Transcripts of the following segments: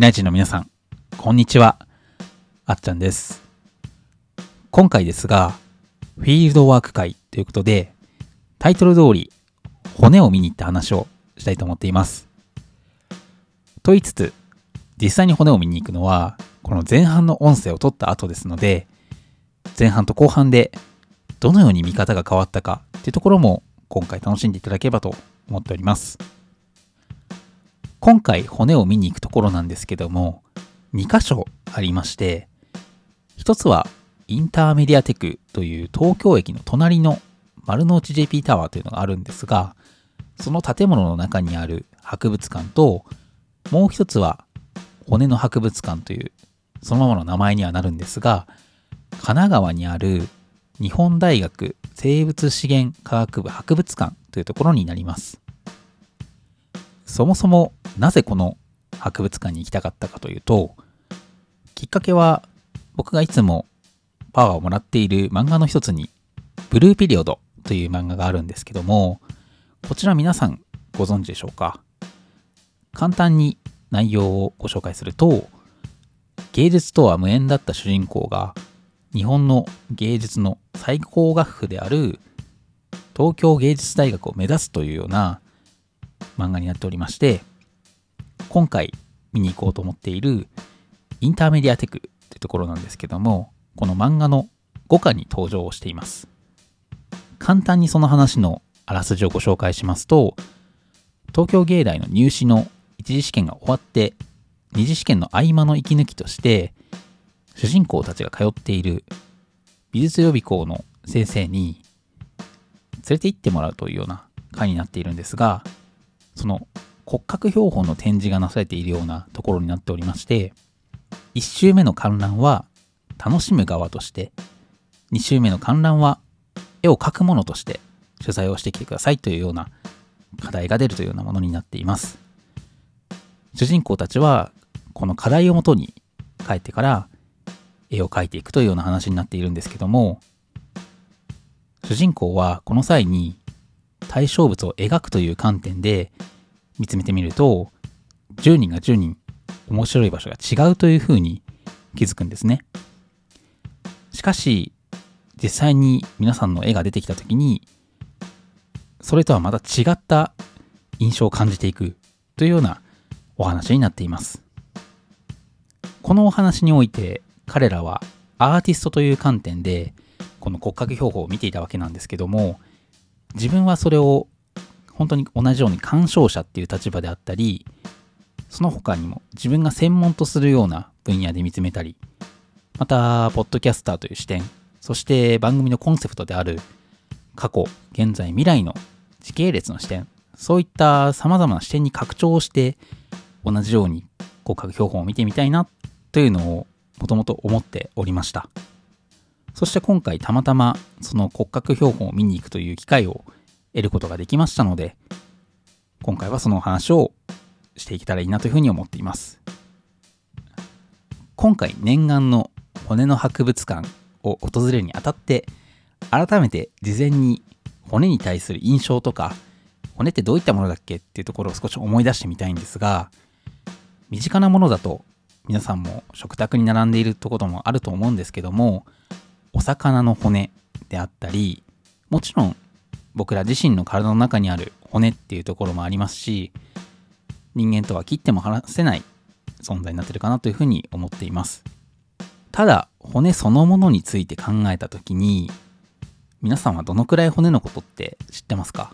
みなイチの皆さん、こんにちは。あっちゃんです。今回ですが、フィールドワーク会ということで、タイトル通り、骨を見に行った話をしたいと思っています。と言いつつ、実際に骨を見に行くのは、この前半の音声を取った後ですので、前半と後半でどのように見方が変わったかっていうところも今回楽しんでいただければと思っております。今回骨を見に行くところなんですけども、2箇所ありまして、一つはインターメディアテクという東京駅の隣の丸の内 JP タワーというのがあるんですが、その建物の中にある博物館と、もう一つは骨の博物館という、そのままの名前にはなるんですが、神奈川にある日本大学生物資源科学部博物館というところになります。そもそもなぜこの博物館に行きたかったかというと、きっかけは僕がいつもパワーをもらっている漫画の一つに、ブルーピリオドという漫画があるんですけども、こちら皆さんご存知でしょうか？簡単に内容をご紹介すると、芸術とは無縁だった主人公が日本の芸術の最高学府である東京芸術大学を目指すというような漫画になっておりまして、今回見に行こうと思っているインターメディアテクというところなんですけども、この漫画の5巻に登場をしています。簡単にその話のあらすじをご紹介しますと、東京芸大の入試の一次試験が終わって、二次試験の合間の息抜きとして、主人公たちが通っている美術予備校の先生に連れて行ってもらうというような回になっているんですが、その骨格標本の展示がなされているようなところになっておりまして、1周目の観覧は楽しむ側として、2周目の観覧は絵を描くものとして取材をしてきてくださいというような課題が出るというようなものになっています。主人公たちはこの課題をもとに帰ってから絵を描いていくというような話になっているんですけども、主人公はこの際に対象物を描くという観点で見つめてみると、10人が10人面白い場所が違うというふうに気づくんですね。しかし、実際に皆さんの絵が出てきた時に、それとはまた違った印象を感じていくというようなお話になっています。このお話において彼らはアーティストという観点でこの骨格標本を見ていたわけなんですけども自分はそれを本当に同じように鑑賞者っていう立場であったりその他にも自分が専門とするような分野で見つめたりまたポッドキャスターという視点そして番組のコンセプトである過去現在未来の時系列の視点そういった様々な視点に拡張して同じように骨格標本を見てみたいなというのをもともと思っておりました。そして今回たまたまその骨格標本を見に行くという機会を得ることができましたので今回はその話をしていけたらいいなというふうに思っています。今回念願の骨の博物館を訪れるにあたって改めて事前に骨に対する印象とか骨ってどういったものだっけっていうところを少し思い出してみたいんですが身近なものだと皆さんも食卓に並んでいるところもあると思うんですけどもお魚の骨であったりもちろん僕ら自身の体の中にある骨っていうところもありますし人間とは切っても離せない存在になってるかなというふうに思っています。ただ骨そのものについて考えた時に皆さんはどのくらい骨のことって知ってますか？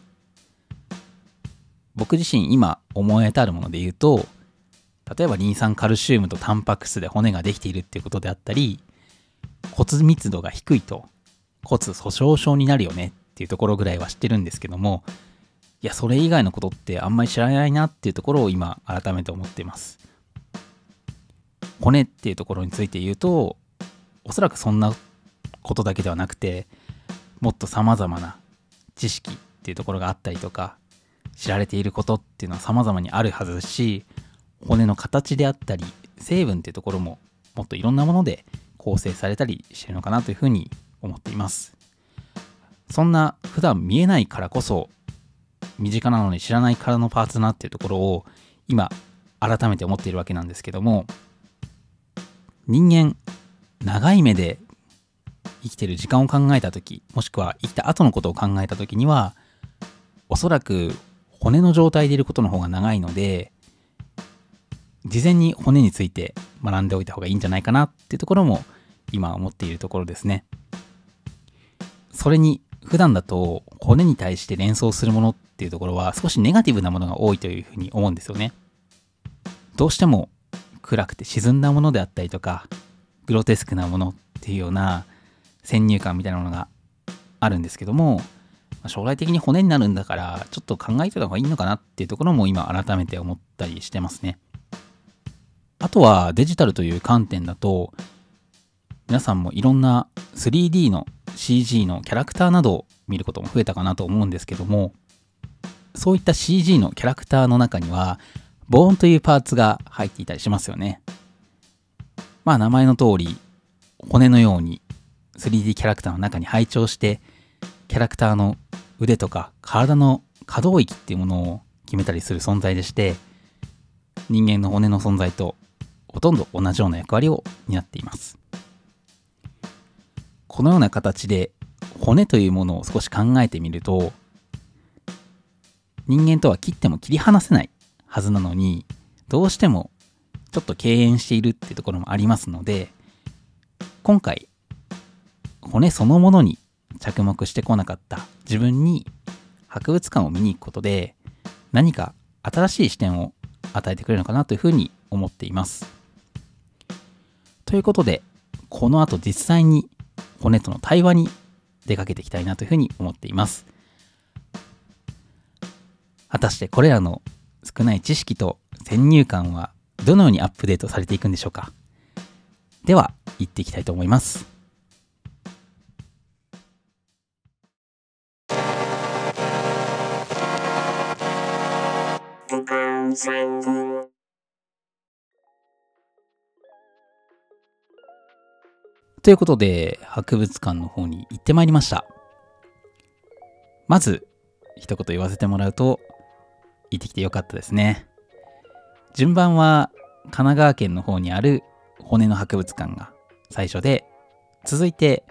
僕自身今思い当たるもので言うと例えばリン酸カルシウムとタンパク質で骨ができているっていうことであったり骨密度が低いと骨粗鬆症になるよねっていうところぐらいは知ってるんですけどもいやそれ以外のことってあんまり知らないなっていうところを今改めて思っています。骨っていうところについて言うとおそらくそんなことだけではなくてもっと様々な知識っていうところがあったりとか知られていることっていうのは様々にあるはずですし骨の形であったり成分っていうところももっといろんなもので構成されたりしてるのかなというふうに思っています。そんな普段見えないからこそ身近なのに知らない体のパーツだなっていうところを今改めて思っているわけなんですけども人間長い目で生きてる時間を考えた時もしくは生きた後のことを考えた時にはおそらく骨の状態でいることの方が長いので事前に骨について学んでおいた方がいいんじゃないかなっていうところも今思っているところですね。それに普段だと骨に対して連想するものっていうところは少しネガティブなものが多いというふうに思うんですよね。どうしても暗くて沈んだものであったりとかグロテスクなものっていうような先入観みたいなものがあるんですけども将来的に骨になるんだからちょっと考えてた方がいいのかなっていうところも今改めて思ったりしてますね。あとはデジタルという観点だと皆さんもいろんな 3D の CG のキャラクターなどを見ることも増えたかなと思うんですけどもそういった CG のキャラクターの中にはボーンというパーツが入っていたりしますよね。まあ名前の通り骨のように 3D キャラクターの中に配置をしてキャラクターの腕とか体の可動域っていうものを決めたりする存在でして人間の骨の存在とほとんど同じような役割を担っていますこのような形で骨というものを少し考えてみると人間とは切っても切り離せないはずなのにどうしてもちょっと敬遠しているっていうところもありますので今回骨そのものに着目してこなかった自分に博物館を見に行くことで何か新しい視点を与えてくれるのかなというふうに思っています。ということでこの後実際に骨との対話に出かけていきたいなというふうに思っています。果たしてこれらの少ない知識と先入観はどのようにアップデートされていくんでしょうかでは行っていきたいと思います。不感ということで、博物館の方に行ってまいりました。まず、一言言わせてもらうと、行ってきてよかったですね。順番は、神奈川県の方にある骨の博物館が最初で、続いて、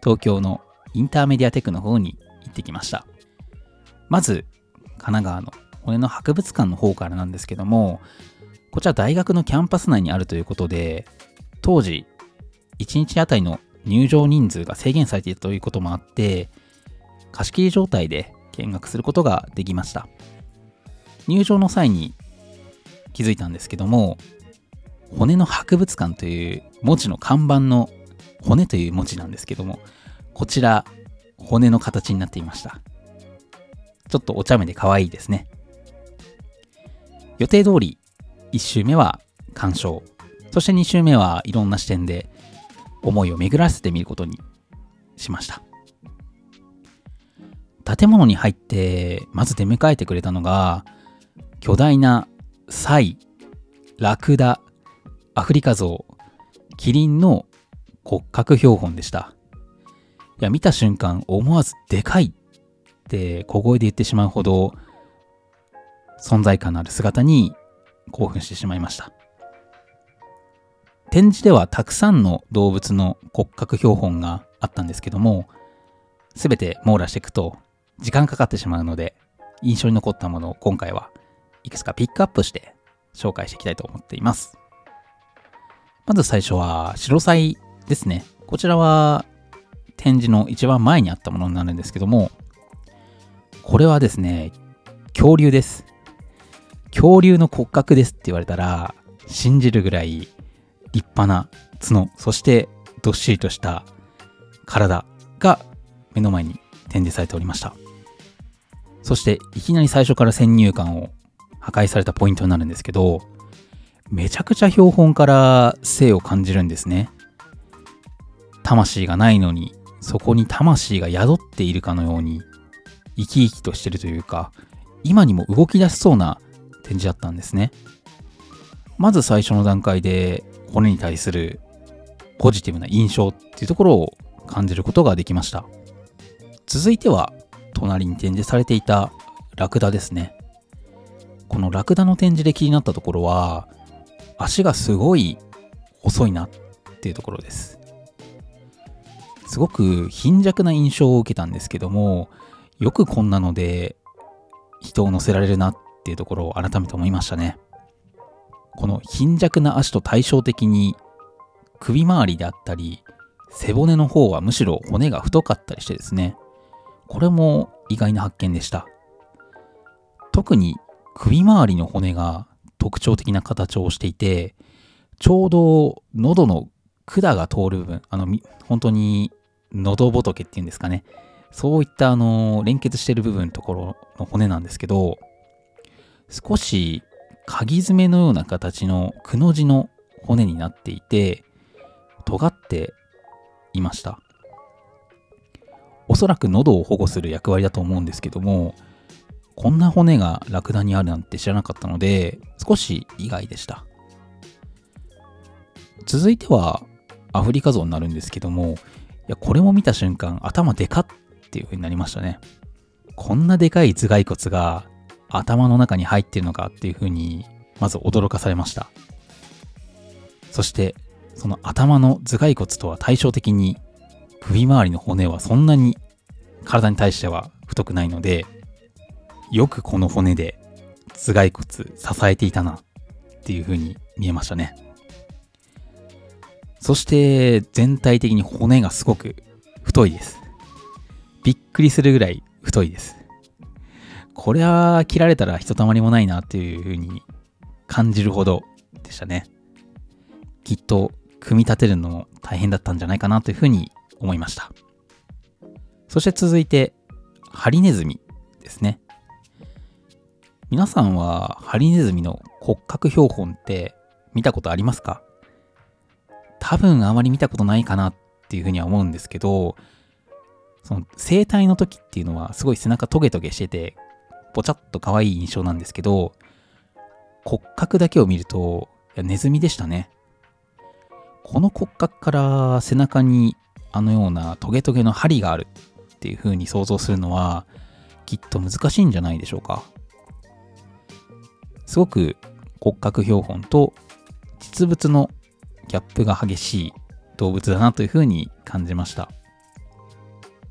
東京のインターメディアテクの方に行ってきました。まず、神奈川の骨の博物館の方からなんですけども、こちら大学のキャンパス内にあるということで、当時1日あたりの入場人数が制限されていたということもあって、貸し切り状態で見学することができました。入場の際に気づいたんですけども、骨の博物館という文字の看板の骨という文字なんですけども、こちら骨の形になっていました。ちょっとお茶目で可愛いですね。予定通り1周目は鑑賞、そして2周目はいろんな視点で思いを巡らせてみることにしました。建物に入ってまず出迎えてくれたのが巨大なサイ、ラクダ、アフリカゾウ、キリンの骨格標本でした。いや、見た瞬間思わずでかいって小声で言ってしまうほど存在感のある姿に興奮してしまいました。展示ではたくさんの動物の骨格標本があったんですけども、すべて網羅していくと時間かかってしまうので、印象に残ったものを今回はいくつかピックアップして紹介していきたいと思っています。まず最初は白菜ですね。こちらは展示の一番前にあったものになるんですけども、これはですね、恐竜です。恐竜の骨格ですって言われたら信じるぐらい立派な角、そしてどっしりとした体が目の前に展示されておりました。そしていきなり最初から先入観を破壊されたポイントになるんですけど、めちゃくちゃ標本から生を感じるんですね。魂がないのに、そこに魂が宿っているかのように、生き生きとしてるというか、今にも動き出しそうな展示だったんですね。まず最初の段階で骨に対するポジティブな印象っていうところを感じることができました。続いては、隣に展示されていたラクダですね。このラクダの展示で気になったところは、足がすごい遅いなっていうところです。すごく貧弱な印象を受けたんですけども、よくこんなので人を乗せられるなっていうところを改めて思いましたね。この貧弱な足と対照的に首周りであったり背骨の方はむしろ骨が太かったりしてですね、これも意外な発見でした。特に首周りの骨が特徴的な形をしていて、ちょうど喉の管が通る部分、あの、本当に喉仏っていうんですかね。そういったあの、連結してる部分のところの骨なんですけど、少し鍵爪のような形のくの字の骨になっていて、尖っていました。おそらく喉を保護する役割だと思うんですけども、こんな骨がラクダにあるなんて知らなかったので、少し意外でした。続いては、アフリカゾウになるんですけども、いや、これも見た瞬間、頭でかっていう風になりましたね。こんなでかい頭蓋骨が頭の中に入ってるのかっていう風に、まず驚かされました。そして、その頭の頭蓋骨とは対照的に、首周りの骨はそんなに体に対しては太くないので、よくこの骨で頭蓋骨支えていたなっていう風に見えましたね。そして全体的に骨がすごく太いです。びっくりするぐらい太いです。これは切られたらひとたまりもないなっていう風に感じるほどでしたね。きっと組み立てるのも大変だったんじゃないかなという風に思いました。そして続いて、ハリネズミですね。皆さんはハリネズミの骨格標本って見たことありますか？多分あまり見たことないかなっていうふうには思うんですけど、その生体の時っていうのはすごい背中トゲトゲしてて、ぽちゃっと可愛い印象なんですけど、骨格だけを見ると、ネズミでしたね。この骨格から背中にあのようなトゲトゲの針があるっていう風に想像するのは、きっと難しいんじゃないでしょうか。すごく骨格標本と実物のギャップが激しい動物だなというふうに感じました。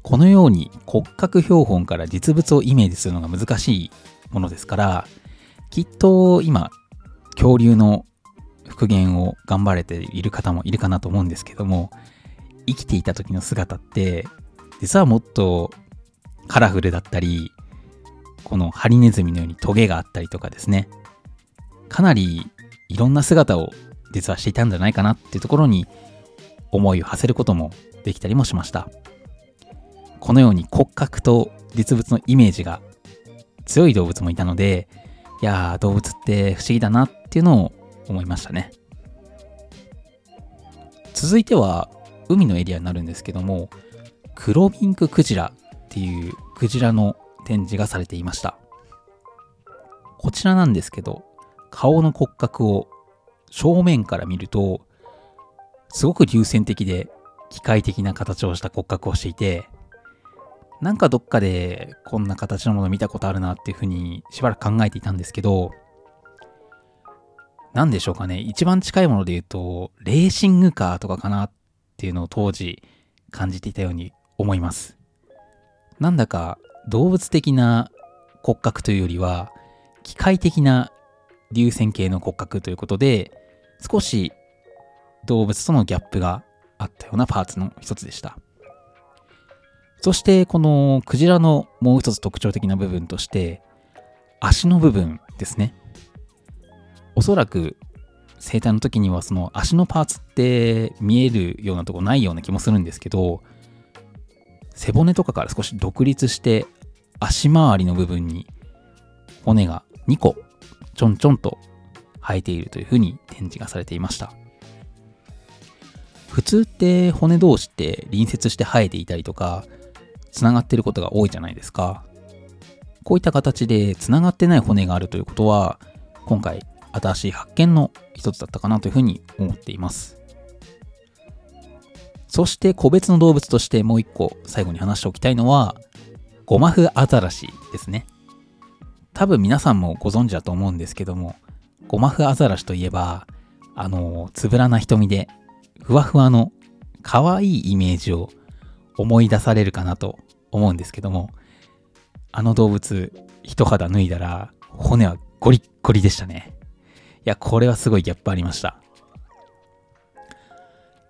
このように骨格標本から実物をイメージするのが難しいものですから、きっと今、恐竜の復元を頑張れている方もいるかなと思うんですけども、生きていた時の姿って、実はもっとカラフルだったり、このハリネズミのようにトゲがあったりとかですね、かなりいろんな姿を実はしていたんじゃないかなっていうところに思いを馳せることもできたりもしました。このように骨格と実物のイメージが強い動物もいたので、いやー動物って不思議だなっていうのを思いましたね。続いては海のエリアになるんですけども、黒ピンククジラっていうクジラの展示がされていました。こちらなんですけど、顔の骨格を正面から見ると、すごく流線的で機械的な形をした骨格をしていて、なんかどっかでこんな形のもの見たことあるなっていうふうにしばらく考えていたんですけど、なんでしょうかね。一番近いもので言うと、レーシングカーとかかなっていうのを当時感じていたように思います。なんだか動物的な骨格というよりは、機械的な流線形の骨格ということで、少し動物とのギャップがあったようなパーツの一つでした。そしてこのクジラのもう一つ特徴的な部分として、足の部分ですね。おそらく生体の時にはその足のパーツって見えるようなとこないような気もするんですけど、背骨とかから少し独立して足回りの部分に骨が2個ちょんちょんと生えているというふうに展示がされていました。普通って骨同士って隣接して生えていたりとか、つながってることが多いじゃないですか。こういった形でつながってない骨があるということは、今回新しい発見の一つだったかなというふうに思っています。そして個別の動物としてもう一個最後に話しておきたいのは、ゴマフアザラシですね。多分皆さんもご存知だと思うんですけども、ゴマフアザラシといえば、あの、つぶらな瞳で、ふわふわの可愛いイメージを思い出されるかなと思うんですけども、あの動物、一肌脱いだら、骨はゴリッゴリでしたね。いや、これはすごいギャップありました。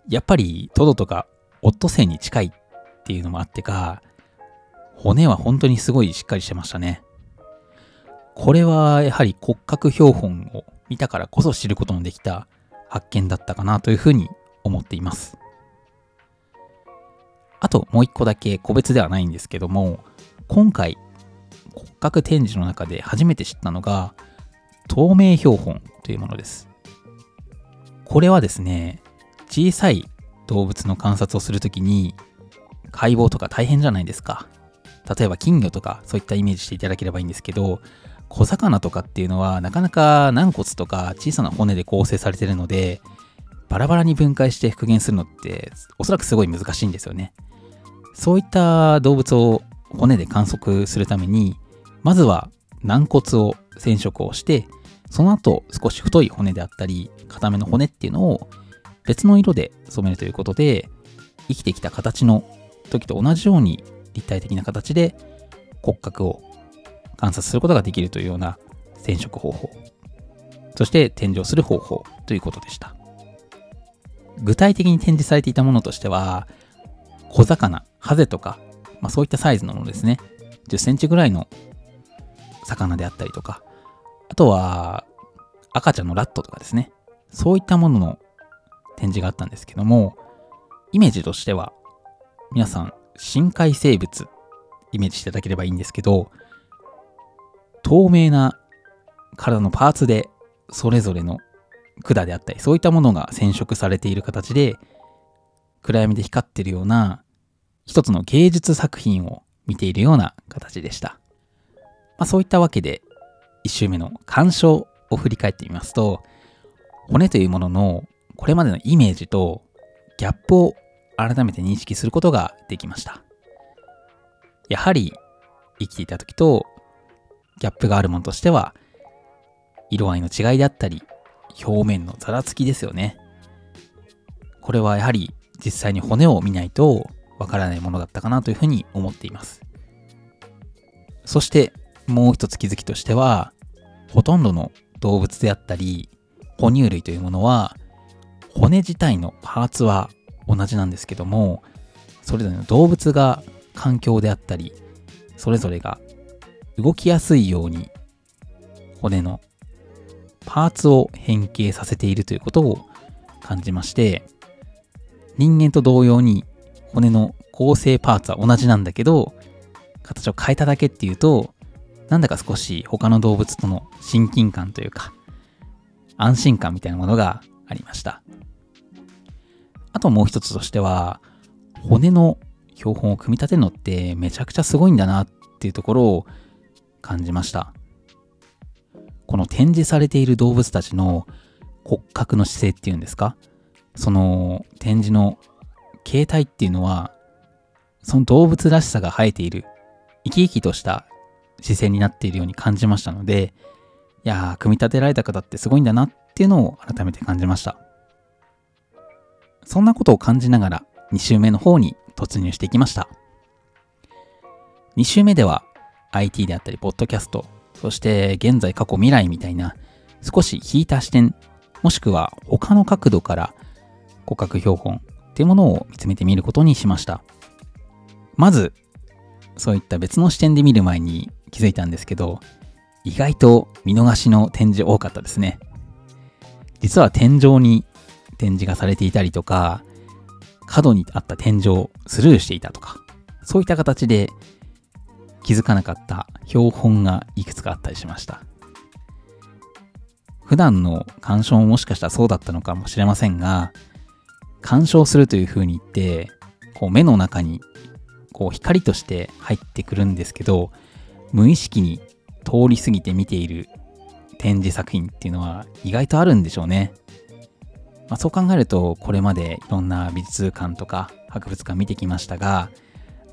やっぱりトドとかオットセイに近いっていうのもあってか、骨は本当にすごいしっかりしてましたね。これはやはり骨格標本を見たからこそ知ることのできた発見だったかなというふうに思っています。あともう一個だけ個別ではないんですけども、今回骨格展示の中で初めて知ったのが透明標本というものです。これはですね、小さい動物の観察をするときに解剖とか大変じゃないですか。例えば金魚とかそういったイメージしていただければいいんですけど、小魚とかっていうのはなかなか軟骨とか小さな骨で構成されてるので、バラバラに分解して復元するのっておそらくすごい難しいんですよね。そういった動物を骨で観測するために、まずは軟骨を染色をして、その後少し太い骨であったり、硬めの骨っていうのを別の色で染めるということで、生きてきた形の時と同じように立体的な形で骨格を観察することができるというような染色方法、そして展示をする方法ということでした。具体的に展示されていたものとしては、小魚、ハゼとか、まあ、そういったサイズのものですね。10センチぐらいの魚であったりとか、あとは赤ちゃんのラットとかですね。そういったものの展示があったんですけども、イメージとしては、皆さん、深海生物、イメージしていただければいいんですけど、透明な体のパーツで、それぞれの管であったり、そういったものが染色されている形で、暗闇で光ってるような、一つの芸術作品を見ているような形でした。まあ、そういったわけで、一周目の鑑賞を振り返ってみますと、骨というもののこれまでのイメージとギャップを改めて認識することができました。やはり生きていた時とギャップがあるものとしては、色合いの違いであったり、表面のざらつきですよね。これはやはり実際に骨を見ないとわからないものだったかなというふうに思っています。そしてもう一つ気づきとしては、ほとんどの動物であったり、哺乳類というものは、骨自体のパーツは同じなんですけども、それぞれの動物が環境であったり、それぞれが動きやすいように骨のパーツを変形させているということを感じまして、人間と同様に骨の構成パーツは同じなんだけど、形を変えただけっていうと、なんだか少し他の動物との親近感というか、安心感みたいなものがありました。あともう一つとしては、骨の標本を組み立てるのってめちゃくちゃすごいんだなっていうところを感じました。この展示されている動物たちの骨格の姿勢っていうんですか？その展示の形態っていうのは、その動物らしさが生えている、生き生きとした姿勢になっているように感じましたので、いやー、組み立てられた方ってすごいんだなっていうのを改めて感じました。そんなことを感じながら2週目の方に突入していきました。2週目では IT であったり、ポッドキャスト、そして現在、過去、未来みたいな少し引いた視点、もしくは他の角度から骨格標本っていうものを見つめてみることにしました。まず、そういった別の視点で見る前に気づいたんですけど、意外と見逃しの展示多かったですね。実は天井に展示がされていたりとか、角にあった天井をスルーしていたとか、そういった形で気づかなかった標本がいくつかあったりしました。普段の鑑賞ももしかしたらそうだったのかもしれませんが、鑑賞するという風に言って、こう目の中にこう光として入ってくるんですけど、無意識に通り過ぎて見ている展示作品っていうのは意外とあるんでしょうね。まあ、そう考えると、これまでいろんな美術館とか博物館見てきましたが、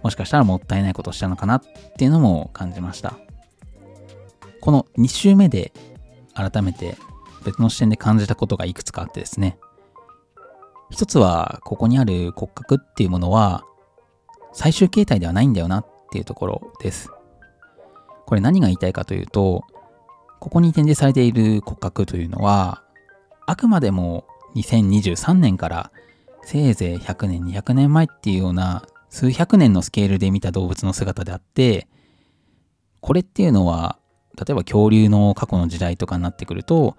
もしかしたらもったいないことをしたのかなっていうのも感じました。この2週目で改めて別の視点で感じたことがいくつかあってですね。一つは、ここにある骨格っていうものは、最終形態ではないんだよなっていうところです。これ何が言いたいかというと、ここに展示されている骨格というのは、あくまでも2023年からせいぜい100年、200年前っていうような数百年のスケールで見た動物の姿であって、これっていうのは、例えば恐竜の過去の時代とかになってくると、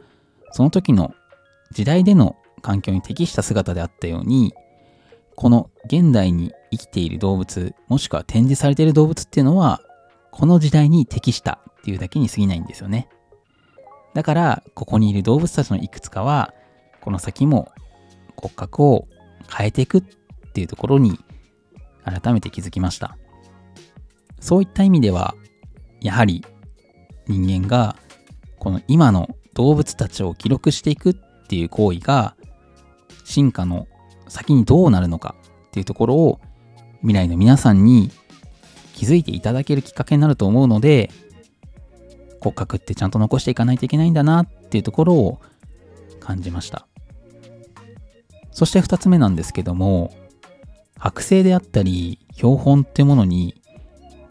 その時の時代での環境に適した姿であったように、この現代に生きている動物、もしくは展示されている動物っていうのは、この時代に適したっていうだけに過ぎないんですよね。だから、ここにいる動物たちのいくつかは、この先も骨格を変えていくっていうところに改めて気づきました。そういった意味では、やはり人間がこの今の動物たちを記録していくっていう行為が進化の先にどうなるのかっていうところを未来の皆さんに気づいていただけるきっかけになると思うので骨格ってちゃんと残していかないといけないんだなっていうところを感じました。そして2つ目なんですけども剥製であったり標本ってものに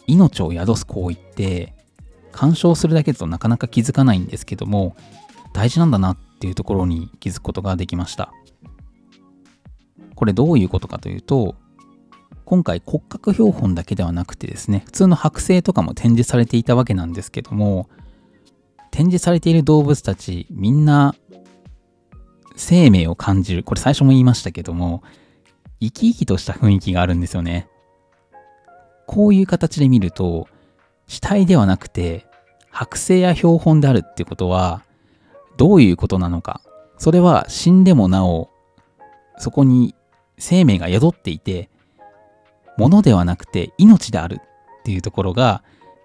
命を宿す行為って鑑賞するだけだとなかなか気づかないんですけども大事なんだなっていうところに気づくことができました。これどういうことかというと今回骨格標本だけではなくてですね普通の剥製とかも展示されていたわけなんですけども展示されている動物たちみんな生命を感じるこれ最初も言いましたけども生き生きとした雰囲気があるんですよね。こういう形で見ると、死体ではなくて、剥製や標本であるってことは、どういうことなのか。それは死んでもなお、そこに生命が宿っていて、物ではなくて命であるっていうところが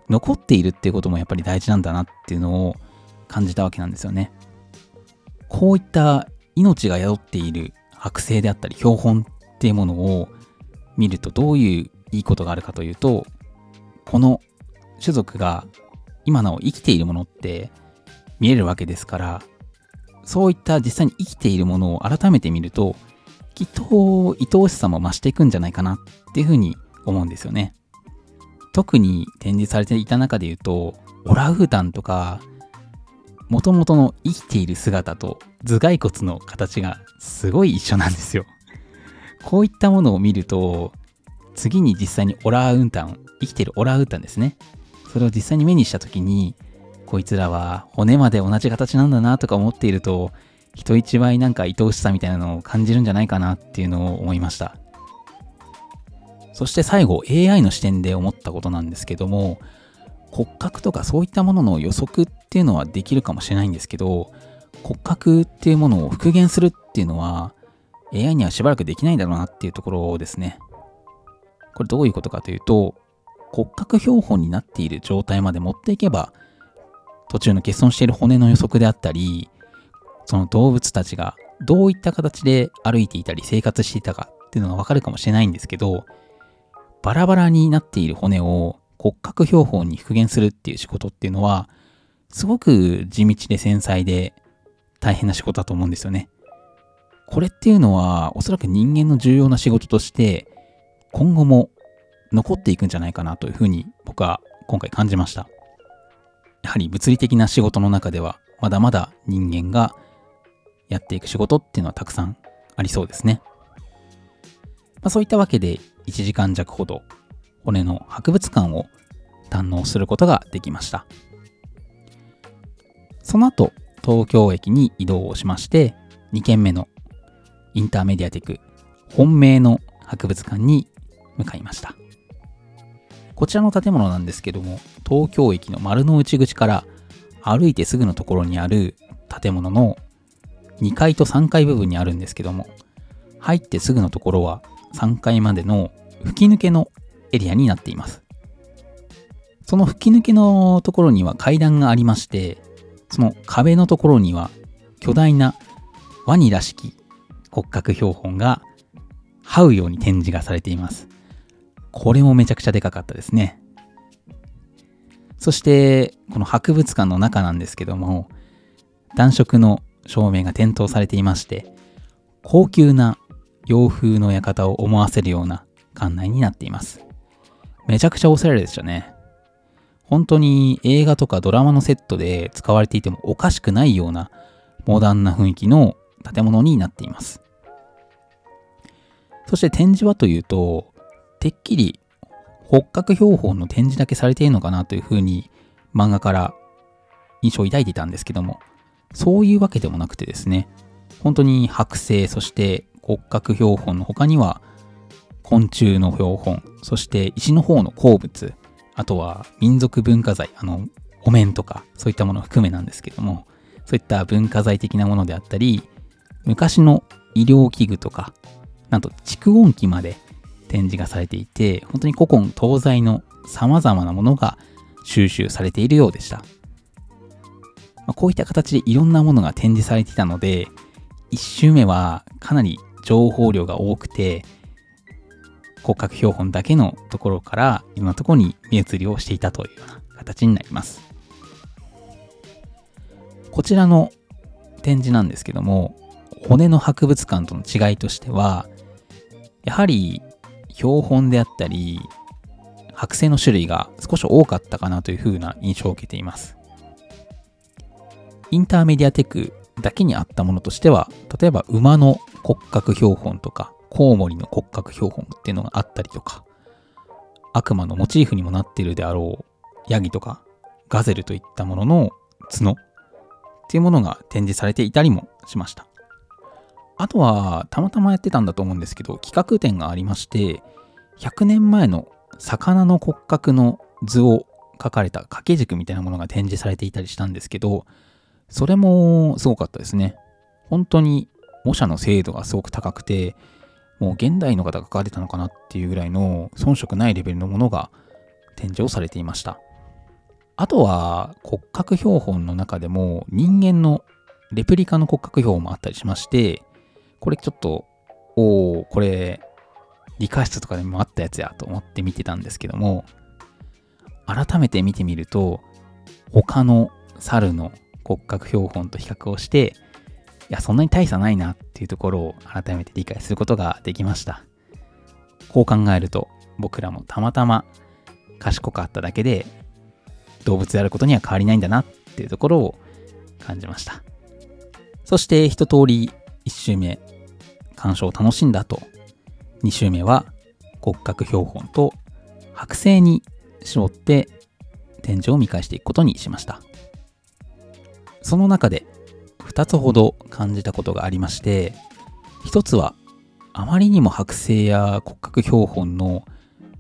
残っているっていうこともやっぱり大事なんだなっていうのを感じたわけなんですよね。こういった命が宿っている剥製であったり標本っていうものを見るとどういういいことがあるかというと、この種族が今なお生きているものって見えるわけですから、そういった実際に生きているものを改めて見ると、きっと愛おしさも増していくんじゃないかなっていうふうに思うんですよね。特に展示されていた中で言うと、オラウータンとか、もともとの生きている姿と頭蓋骨の形がすごい一緒なんですよ。こういったものを見ると、次に実際にオラウンタン、生きてるオラウンタンですね。それを実際に目にした時に、こいつらは骨まで同じ形なんだなとか思っていると、人一倍なんか愛おしさみたいなのを感じるんじゃないかなっていうのを思いました。そして最後 AI の視点で思ったことなんですけども、骨格とかそういったものの予測っていうのはできるかもしれないんですけど、骨格っていうものを復元するっていうのは AI にはしばらくできないんだろうなっていうところですね。これどういうことかというと、骨格標本になっている状態まで持っていけば、途中の欠損している骨の予測であったり、その動物たちがどういった形で歩いていたり生活していたかっていうのがわかるかもしれないんですけど、バラバラになっている骨を骨格標本に復元するっていう仕事っていうのは、すごく地道で繊細で大変な仕事だと思うんですよね。これっていうのはおそらく人間の重要な仕事として今後も残っていくんじゃないかなというふうに僕は今回感じました。やはり物理的な仕事の中ではまだまだ人間がやっていく仕事っていうのはたくさんありそうですね。まあ、そういったわけで1時間弱ほど骨の博物館を堪能することができました。その後、東京駅に移動をしまして、2軒目のインターメディアテック本命の博物館に向かいました。こちらの建物なんですけども、東京駅の丸の内口から歩いてすぐのところにある建物の2階と3階部分にあるんですけども、入ってすぐのところは3階までの吹き抜けのエリアになっています。その吹き抜けのところには階段がありまして、その壁のところには巨大なワニらしき骨格標本が這うように展示がされています。これもめちゃくちゃでかかったですね。そして、この博物館の中なんですけども、暖色の照明が点灯されていまして、高級な洋風の館を思わせるような館内になっています。めちゃくちゃおしゃれでしたね。本当に映画とかドラマのセットで使われていてもおかしくないようなモダンな雰囲気の建物になっています。そして展示はというと、てっきり骨格標本の展示だけされているのかなというふうに漫画から印象を抱いていたんですけども、そういうわけでもなくてですね、本当に剥製、そして骨格標本の他には昆虫の標本、そして石の方の鉱物、あとは民族文化財、あの、お面とかそういったものを含めなんですけども、そういった文化財的なものであったり、昔の医療器具とか、なんと蓄音機まで展示がされていて、本当に古今東西の様々なものが収集されているようでした。まあこういった形でいろんなものが展示されていたので、一周目はかなり情報量が多くて、骨格標本だけのところからいろんなところに目移りをしていたというような形になります。こちらの展示なんですけども、骨の博物館との違いとしては、やはり標本であったり、剥製の種類が少し多かったかなという風な印象を受けています。インターメディアテクだけにあったものとしては、例えば馬の骨格標本とか、コウモリの骨格標本っていうのがあったりとか、悪魔のモチーフにもなっているであろうヤギとかガゼルといったものの角っていうものが展示されていたりもしました。あとは、たまたまやってたんだと思うんですけど、企画展がありまして、100年前の魚の骨格の図を描かれた掛け軸みたいなものが展示されていたりしたんですけど、それもすごかったですね。本当に模写の精度がすごく高くて、もう現代の方が描かれたのかなっていうぐらいの遜色ないレベルのものが展示をされていました。あとは骨格標本の中でも人間のレプリカの骨格標本もあったりしまして、これちょっと、おおこれ理科室とかでもあったやつやと思って見てたんですけども、改めて見てみると、他の猿の骨格標本と比較をして、いや、そんなに大差ないなっていうところを改めて理解することができました。こう考えると、僕らもたまたま賢かっただけで、動物であることには変わりないんだなっていうところを感じました。そして一通り1周目、鑑賞を楽しんだ後、2周目は骨格標本と剥製に絞って展示を見返していくことにしました。その中で2つほど感じたことがありまして、1つはあまりにも剥製や骨格標本の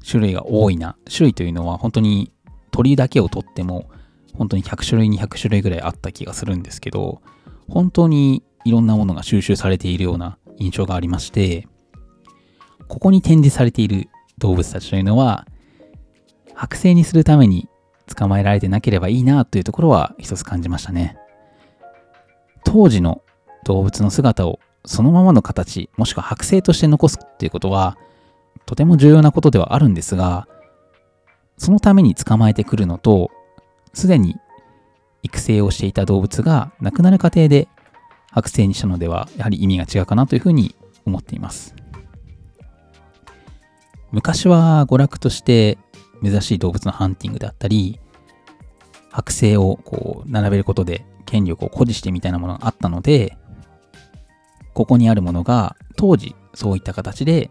種類が多いな。種類というのは本当に鳥だけを取っても本当に100種類200種類ぐらいあった気がするんですけど、本当にいろんなものが収集されているような印象がありまして、ここに展示されている動物たちというのは、剥製にするために捕まえられてなければいいなというところは一つ感じましたね。当時の動物の姿をそのままの形、もしくは剥製として残すっていうことは、とても重要なことではあるんですが、そのために捕まえてくるのと、すでに育成をしていた動物が亡くなる過程で剥製にしたのでは、やはり意味が違うかなというふうに思っています。昔は娯楽として珍しい動物のハンティングであったり、剥製をこう並べることで権力を誇示してみたいなものがあったので、ここにあるものが当時そういった形で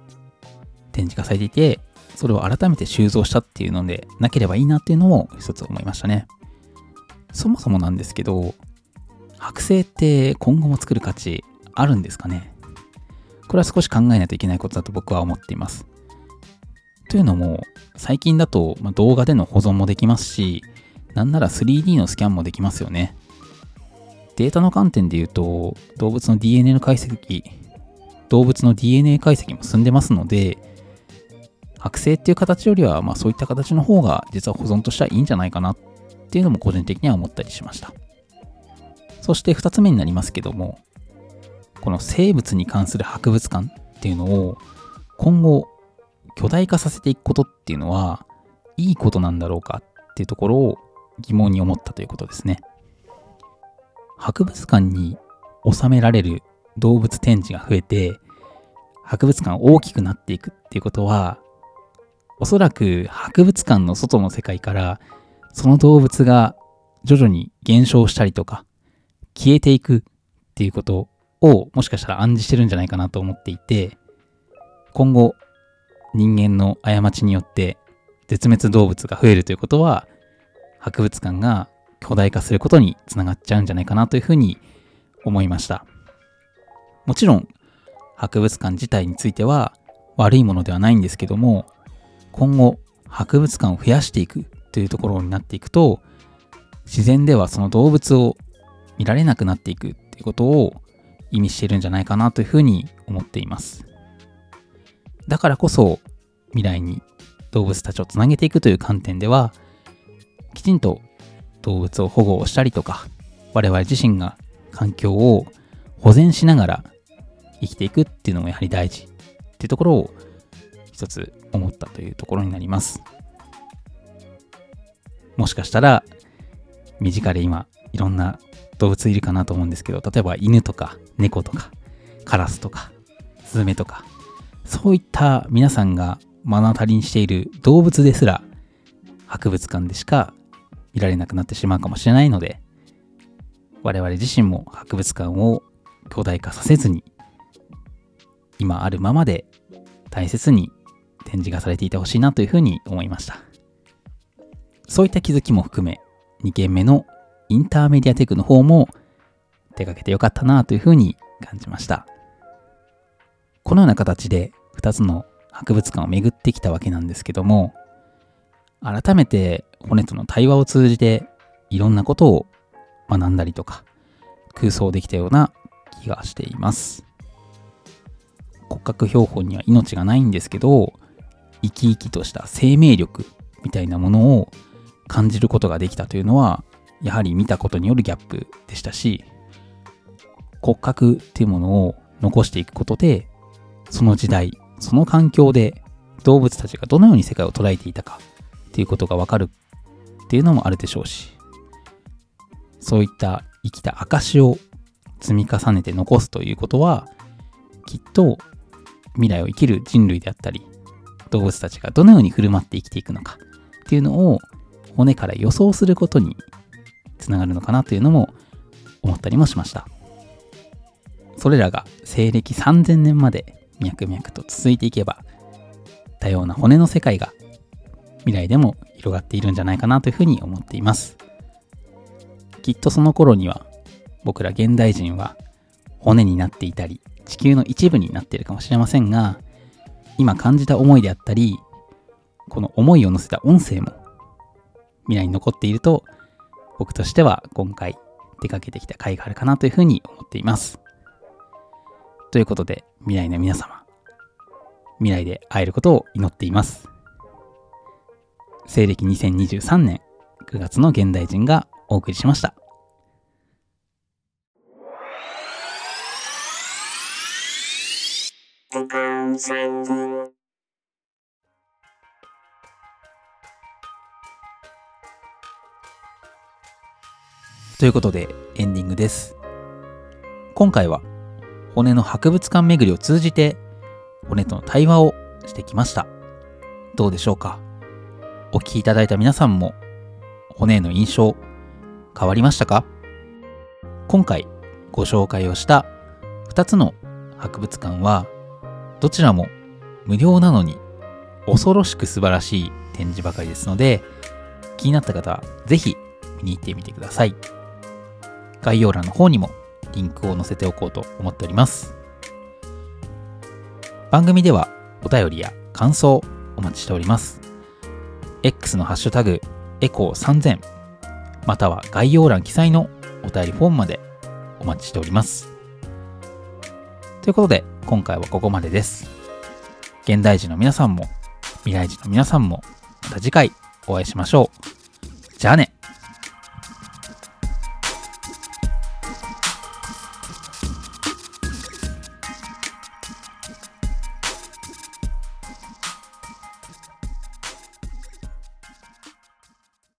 展示がされていて、それを改めて収蔵したっていうのでなければいいなっていうのも一つ思いましたね。そもそもなんですけど、剥製って今後も作る価値あるんですかね？これは少し考えないといけないことだと僕は思っています。というのも、最近だと、動画での保存もできますし、なんなら 3D のスキャンもできますよね。データの観点で言うと、動物の DNA の解析、動物の DNA 解析も進んでますので、剥製っていう形よりは、まあそういった形の方が実は保存としてはいいんじゃないかなっていうのも個人的には思ったりしました。そして2つ目になりますけども、この生物に関する博物館っていうのを今後巨大化させていくことっていうのは、いいことなんだろうかっていうところを疑問に思ったということですね。博物館に収められる動物展示が増えて、博物館大きくなっていくっていうことは、おそらく博物館の外の世界からその動物が徐々に減少したりとか消えていくっていうことをもしかしたら暗示してるんじゃないかなと思っていて今後人間の過ちによって絶滅動物が増えるということは博物館が巨大化することにつながっちゃうんじゃないかなというふうに思いました。もちろん博物館自体については悪いものではないんですけども今後博物館を増やしていくというところになっていくと自然ではその動物を見られなくなっていくっていうことを意味しているんじゃないかなというふうに思っています。だからこそ未来に動物たちをつなげていくという観点ではきちんと動物を保護をしたりとか我々自身が環境を保全しながら生きていくっていうのもやはり大事っていうところを一つ思ったというところになります。もしかしたら、身近で今、いろんな動物いるかなと思うんですけど、例えば犬とか猫とかカラスとかスズメとか、そういった皆さんが目の当たりにしている動物ですら、博物館でしか見られなくなってしまうかもしれないので、我々自身も博物館を巨大化させずに、今あるままで大切に展示がされていてほしいなというふうに思いました。そういった気づきも含め、2件目のインターメディアテクの方も手掛けてよかったなというふうに感じました。このような形で2つの博物館を巡ってきたわけなんですけども、改めて骨との対話を通じていろんなことを学んだりとか空想できたような気がしています。骨格標本には命がないんですけど、生き生きとした生命力みたいなものを感じることができたというのは、やはり見たことによるギャップでしたし、骨格っていうものを残していくことで、その時代、その環境で動物たちがどのように世界を捉えていたかっていうことがわかるっていうのもあるでしょうし、そういった生きた証を積み重ねて残すということは、きっと未来を生きる人類であったり、動物たちがどのように振る舞って生きていくのかっていうのを骨から予想することにつながるのかなというのも思ったりもしました。それらが西暦3000年まで脈々と続いていけば多様な骨の世界が未来でも広がっているんじゃないかなというふうに思っています。きっとその頃には僕ら現代人は骨になっていたり地球の一部になっているかもしれませんが今感じた思いであったり、この思いを乗せた音声も未来に残っていると、僕としては今回出かけてきた回があるかなというふうに思っています。ということで、未来の皆様、未来で会えることを祈っています。西暦2023年9月の現代人がお送りしました。ということでエンディングです。今回は骨の博物館巡りを通じて骨との対話をしてきました。どうでしょうか？お聞きいただいた皆さんも骨への印象変わりましたか？今回ご紹介をした2つの博物館はどちらも無料なのに恐ろしく素晴らしい展示ばかりですので、気になった方はぜひ見に行ってみてください。概要欄の方にもリンクを載せておこうと思っております。番組ではお便りや感想お待ちしております。X のハッシュタグエコー3000または概要欄記載のお便りフォームまでお待ちしております。ということで今回はここまでです。現代人の皆さんも、未来人の皆さんも、また次回お会いしましょう。じゃあね。